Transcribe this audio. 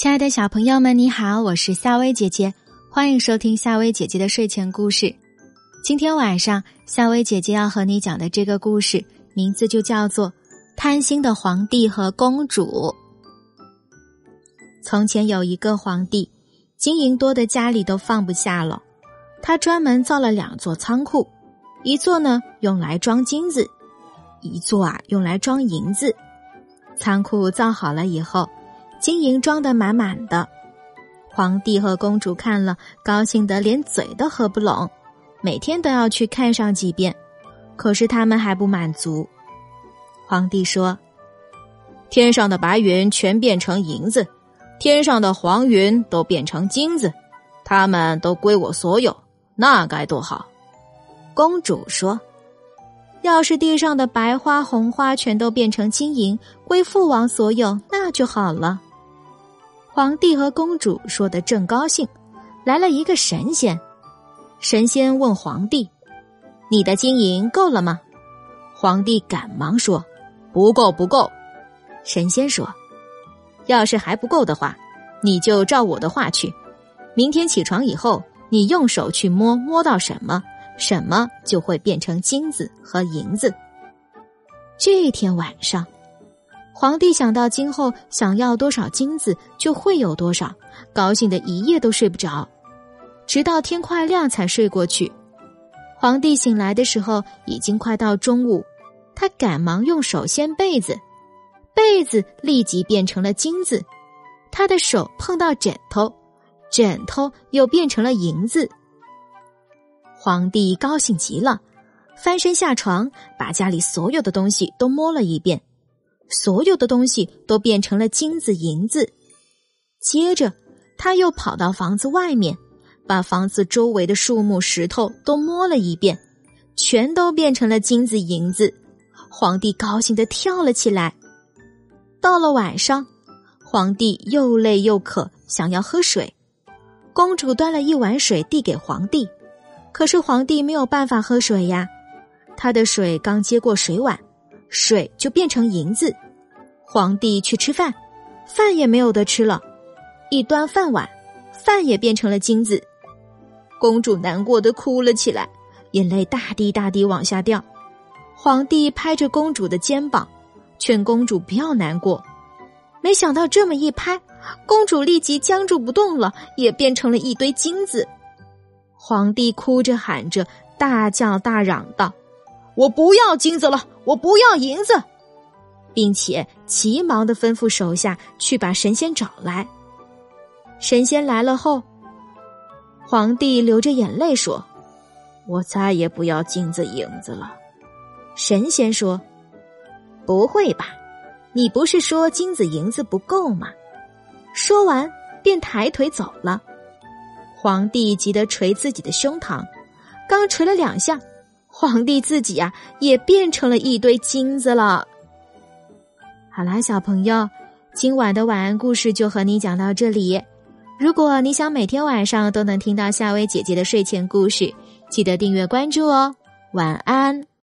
亲爱的小朋友们，你好，我是夏薇姐姐，欢迎收听夏薇姐姐的睡前故事。今天晚上，夏薇姐姐要和你讲的这个故事，名字就叫做《贪心的皇帝和公主》。从前有一个皇帝，金银多的家里都放不下了，他专门造了两座仓库，一座呢用来装金子，一座啊用来装银子。仓库造好了以后。金银装得满满的，皇帝和公主看了，高兴得连嘴都合不拢，每天都要去看上几遍。可是他们还不满足。皇帝说：“天上的白云全变成银子，天上的黄云都变成金子，他们都归我所有，那该多好！”公主说：“要是地上的白花红花全都变成金银，归父王所有，那就好了。”皇帝和公主说的正高兴，来了一个神仙。神仙问皇帝：“你的金银够了吗？”皇帝赶忙说：“不够，不够。”神仙说：“要是还不够的话，你就照我的话去。明天起床以后，你用手去摸，摸到什么，什么就会变成金子和银子。”这天晚上。皇帝想到今后想要多少金子就会有多少，高兴的一夜都睡不着，直到天快亮才睡过去。皇帝醒来的时候已经快到中午，他赶忙用手掀被子，被子立即变成了金子，他的手碰到枕头，枕头又变成了银子。皇帝高兴极了，翻身下床，把家里所有的东西都摸了一遍。所有的东西都变成了金子、银子。接着，他又跑到房子外面，把房子周围的树木、石头都摸了一遍，全都变成了金子、银子。皇帝高兴的跳了起来。到了晚上，皇帝又累又渴，想要喝水。公主端了一碗水递给皇帝，可是皇帝没有办法喝水呀，他的水刚接过水碗。水就变成银子，皇帝去吃饭，饭也没有得吃了，一端饭碗，饭也变成了金子，公主难过的哭了起来，眼泪大滴大滴往下掉。皇帝拍着公主的肩膀，劝公主不要难过。没想到这么一拍，公主立即僵住不动了，也变成了一堆金子。皇帝哭着喊着，大叫大嚷道。我不要金子了，我不要银子，并且急忙的吩咐手下去把神仙找来。神仙来了后，皇帝流着眼泪说：“我再也不要金子银子了。”神仙说：“不会吧？你不是说金子银子不够吗？”说完便抬腿走了。皇帝急得捶自己的胸膛，刚捶了两下。皇帝自己呀，也变成了一堆金子了。好啦，小朋友，今晚的晚安故事就和你讲到这里。如果你想每天晚上都能听到夏薇姐姐的睡前故事，记得订阅关注哦。晚安。